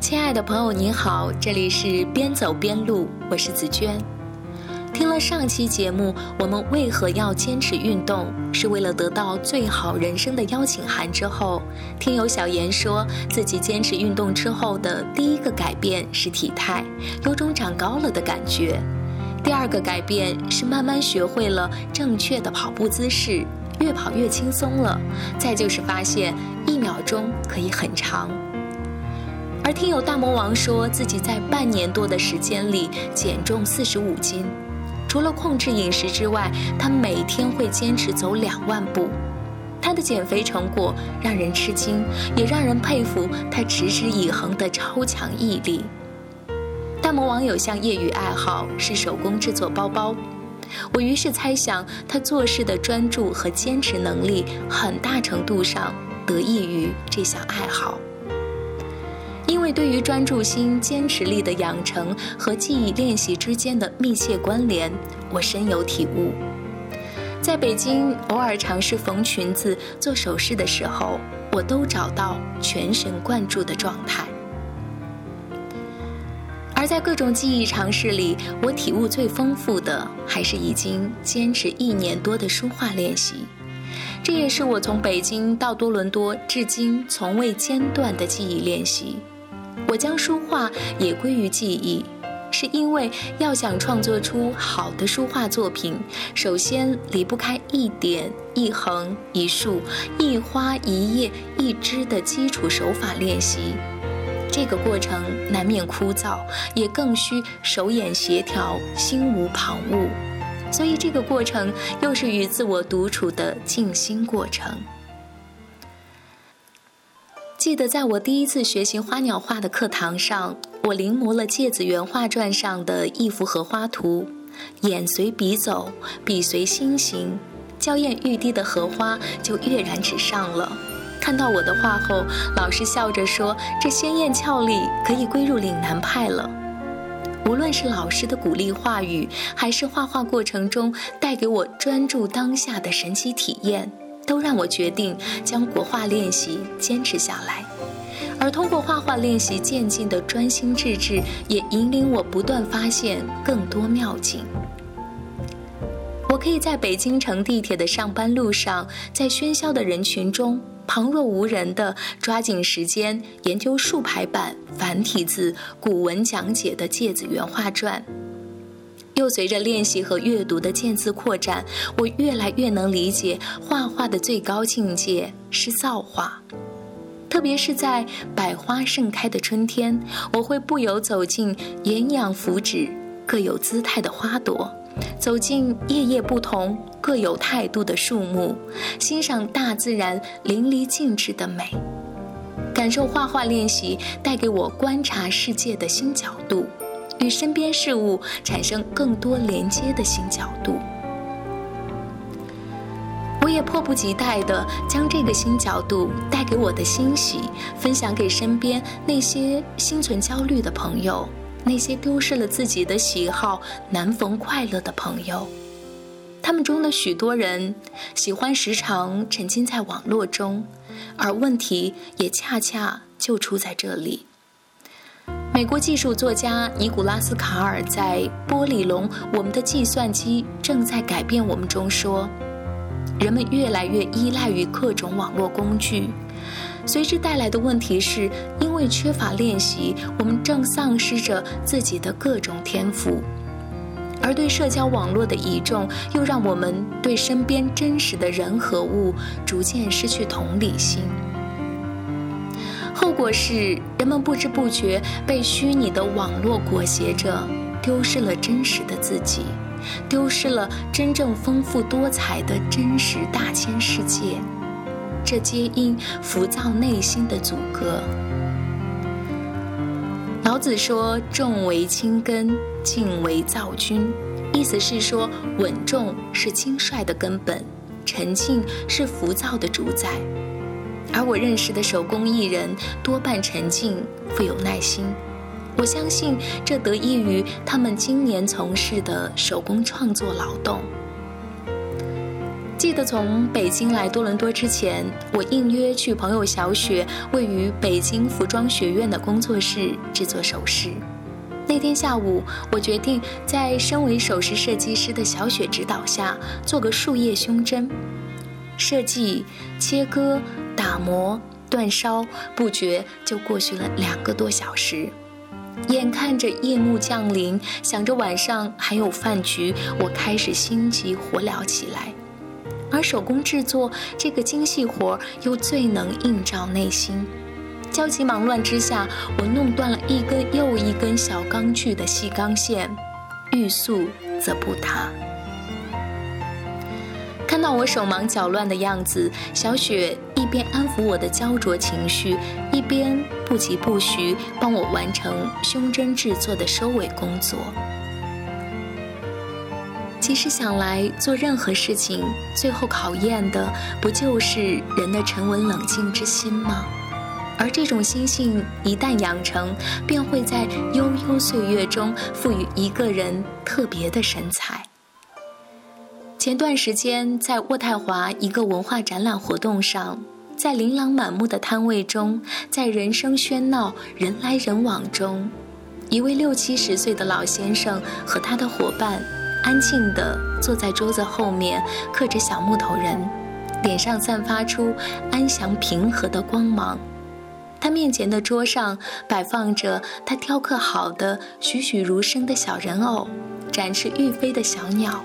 亲爱的朋友，你好，这里是边走边录，我是紫娟。听了上期节目，我们为何要坚持运动？是为了得到最好人生的邀请函之后，听友小严说自己坚持运动之后的第一个改变是体态，有种长高了的感觉；第二个改变是慢慢学会了正确的跑步姿势，越跑越轻松了；再就是发现一秒钟可以很长。而听友大魔王说自己在半年多的时间里减重四十五斤。除了控制饮食之外，他每天会坚持走两万步。他的减肥成果让人吃惊，也让人佩服他持之以恒的超强毅力。大魔王有项业余爱好是手工制作包包，我于是猜想他做事的专注和坚持能力，很大程度上得益于这项爱好。因为对于专注心、坚持力的养成和记忆练习之间的密切关联，我深有体悟。在北京偶尔尝试缝裙子、做首饰的时候，我都找到全神贯注的状态。而在各种记忆尝试里，我体悟最丰富的还是已经坚持一年多的书画练习。这也是我从北京到多伦多至今从未间断的记忆练习。我将书画也归于记忆，是因为要想创作出好的书画作品，首先离不开一点一横一竖一花一叶一枝的基础手法练习。这个过程难免枯燥，也更需手眼协调，心无旁骛。所以这个过程又是与自我独处的静心过程。记得在我第一次学习花鸟画的课堂上，我临摹了《芥子园画传》上的一幅荷花图，眼随笔走，笔随心行，娇艳欲滴的荷花就跃然纸上了。看到我的画后，老师笑着说：“这鲜艳俏丽可以归入岭南派了。”无论是老师的鼓励话语，还是画画过程中带给我专注当下的神奇体验。都让我决定将国画练习坚持下来，而通过画画练习渐进的专心致志，也引领我不断发现更多妙境。我可以在北京城地铁的上班路上，在喧嚣的人群中旁若无人地抓紧时间研究竖排版繁体字古文讲解的《芥子园画传》。又随着练习和阅读的渐次扩展，我越来越能理解画画的最高境界是造化。特别是在百花盛开的春天，我会不由走进炎阳福祉、各有姿态的花朵，走进叶叶不同、各有态度的树木，欣赏大自然淋漓尽致的美，感受画画练习带给我观察世界的新角度。与身边事物产生更多连接的新角度，我也迫不及待地将这个新角度带给我的欣喜分享给身边那些心存焦虑的朋友，那些丢失了自己的喜好难逢快乐的朋友。他们中的许多人喜欢时常沉浸在网络中，而问题也恰恰就出在这里。美国技术作家尼古拉斯·卡尔在《玻璃龙：我们的计算机正在改变我们》中说：“人们越来越依赖于各种网络工具，随之带来的问题是，因为缺乏练习，我们正丧失着自己的各种天赋，而对社交网络的倚重，又让我们对身边真实的人和物逐渐失去同理心。”后果是，人们不知不觉被虚拟的网络裹挟着，丢失了真实的自己，丢失了真正丰富多彩的真实大千世界。这皆因浮躁内心的阻隔。老子说：“重为轻根，静为躁君。”意思是说，稳重是轻率的根本，沉静是浮躁的主宰。而我认识的手工艺人多半沉静，富有耐心。我相信这得益于他们今年从事的手工创作劳动。记得从北京来多伦多之前，我应约去朋友小雪位于北京服装学院的工作室制作首饰。那天下午，我决定在身为首饰设计师的小雪指导下做个树叶胸针。设计、切割、打磨、煅烧，不觉就过去了两个多小时。眼看着夜幕降临，想着晚上还有饭局，我开始心急火燎起来。而手工制作这个精细活又最能映照内心。焦急忙乱之下，我弄断了一根又一根小钢锯的细钢线，欲速则不达。看到我手忙脚乱的样子，小雪一边安抚我的焦灼情绪，一边不疾不徐帮我完成胸针制作的收尾工作。其实想来，做任何事情，最后考验的不就是人的沉稳冷静之心吗？而这种心性一旦养成，便会在悠悠岁月中赋予一个人特别的神采。前段时间在渥太华一个文化展览活动上，在琳琅满目的摊位中，在人声喧闹、人来人往中，一位六七十岁的老先生和他的伙伴。安静地坐在桌子后面，刻着小木头人，脸上散发出安详平和的光芒。他面前的桌上摆放着他雕刻好的栩栩如生的小人偶，展翅欲飞的小鸟。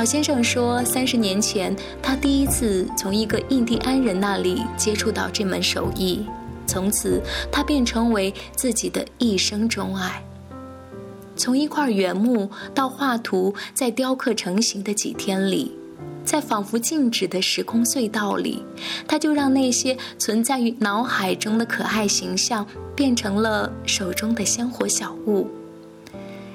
老先生说，三十年前他第一次从一个印第安人那里接触到这门手艺，从此他便成为自己的一生钟爱。从一块原木到画图，在雕刻成型的几天里，在仿佛静止的时空隧道里，他就让那些存在于脑海中的可爱形象变成了手中的鲜活小物。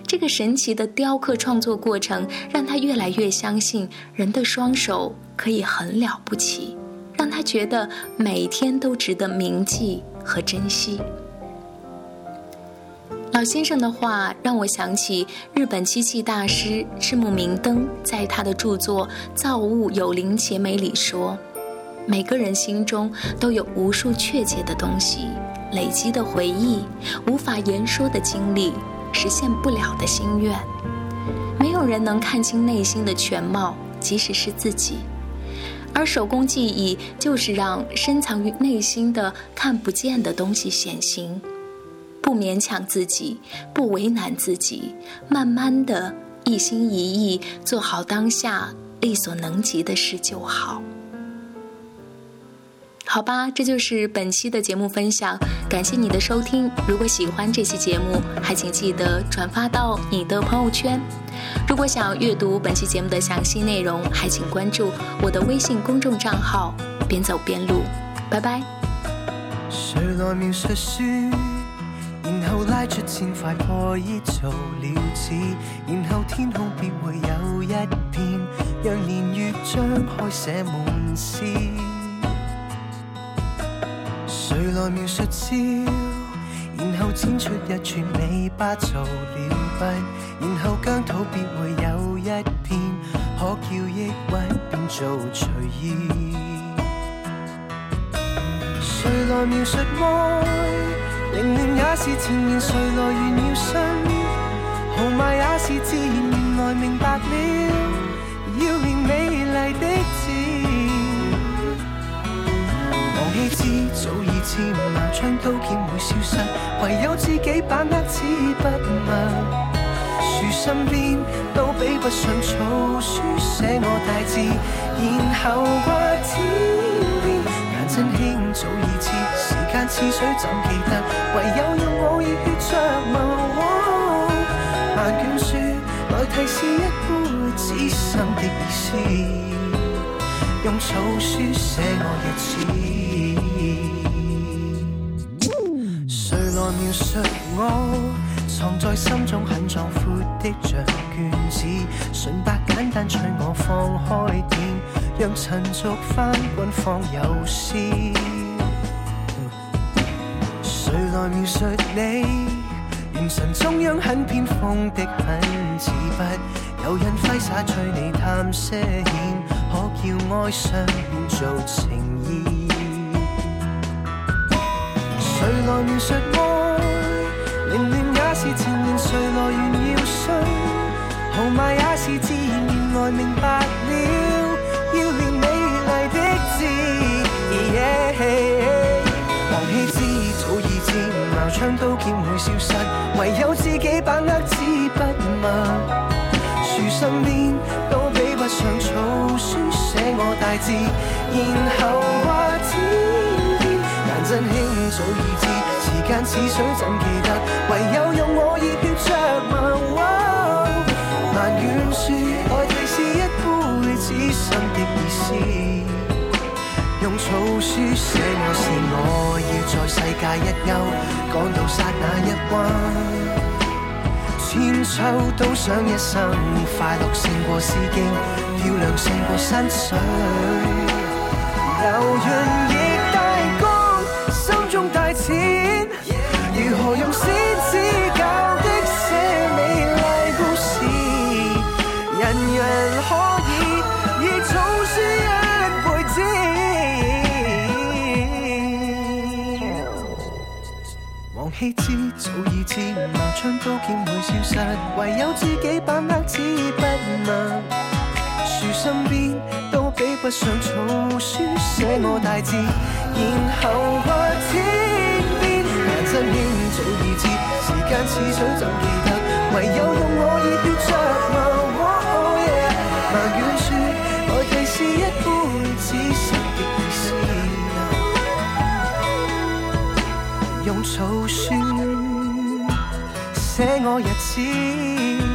这个神奇的雕刻创作过程，让他越来越相信人的双手可以很了不起，让他觉得每天都值得铭记和珍惜。老先生的话让我想起日本漆器大师赤木明登在他的著作《造物有灵且美》里说：“每个人心中都有无数确切的东西，累积的回忆，无法言说的经历，实现不了的心愿。没有人能看清内心的全貌，即使是自己。而手工技艺就是让深藏于内心的看不见的东西显形。”不勉强自己，不为难自己，慢慢的一心一意做好当下力所能及的事就好。好吧，这就是本期的节目分享，感谢你的收听。如果喜欢这期节目，还请记得转发到你的朋友圈。如果想阅读本期节目的详细内容，还请关注我的微信公众账号“边走边录”。拜拜。然后拉出千块破衣做了纸，然后天空便会有一片让年月张开写满诗。谁来描述笑？然后剪出一串尾巴做了笔，然后疆土便会有一片可叫抑郁变做随意。谁来描述爱？凌乱也是前言，谁来愿要信？豪迈也是自然，原来明白了，要令美丽的字。忘记字早已千万张刀剑会消失，唯有自己把握纸笔墨。树身边都比不上草书写我大字，然后挂天边，眼真轻早已知。间似水怎记得？唯有用我热血着墨。万卷书来提示一辈子心的意思，用草书写我日子。描述我？藏在心中很壮阔的像卷子，纯白简单催我放开点，让尘俗翻滚放有诗。谁来描述你？元神中央很偏锋的很字笔，有人挥洒催你探些险。要爱上便做情意。谁来描述我？是情缘，谁来炫耀信？豪迈也是自然，原来明白了，要练美丽的字。王羲之早已知，矛枪刀剑会消失，唯有自己把握纸笔墨。树身边都比不上草书写我大字，然后。早已知，时间似水怎记得？唯有用我热血着墨。埋怨说爱其是一辈子心的意思。用草书写我是我，要在世界一休，赶到刹那一关。千秋都想一生快乐胜过诗经，漂亮胜过山水。钱，如何用先知教的写美丽故事？人人可以以草书一辈子。王羲之早已知，矛枪刀剑会消失，唯有自己把握纸笔墨。树身边不上草书写我大字，然后画天边。颜真卿早已知，时間似水怎記得？唯有用我熱血着墨。埋怨說愛其是一輩子心的意思，用草書寫我日子。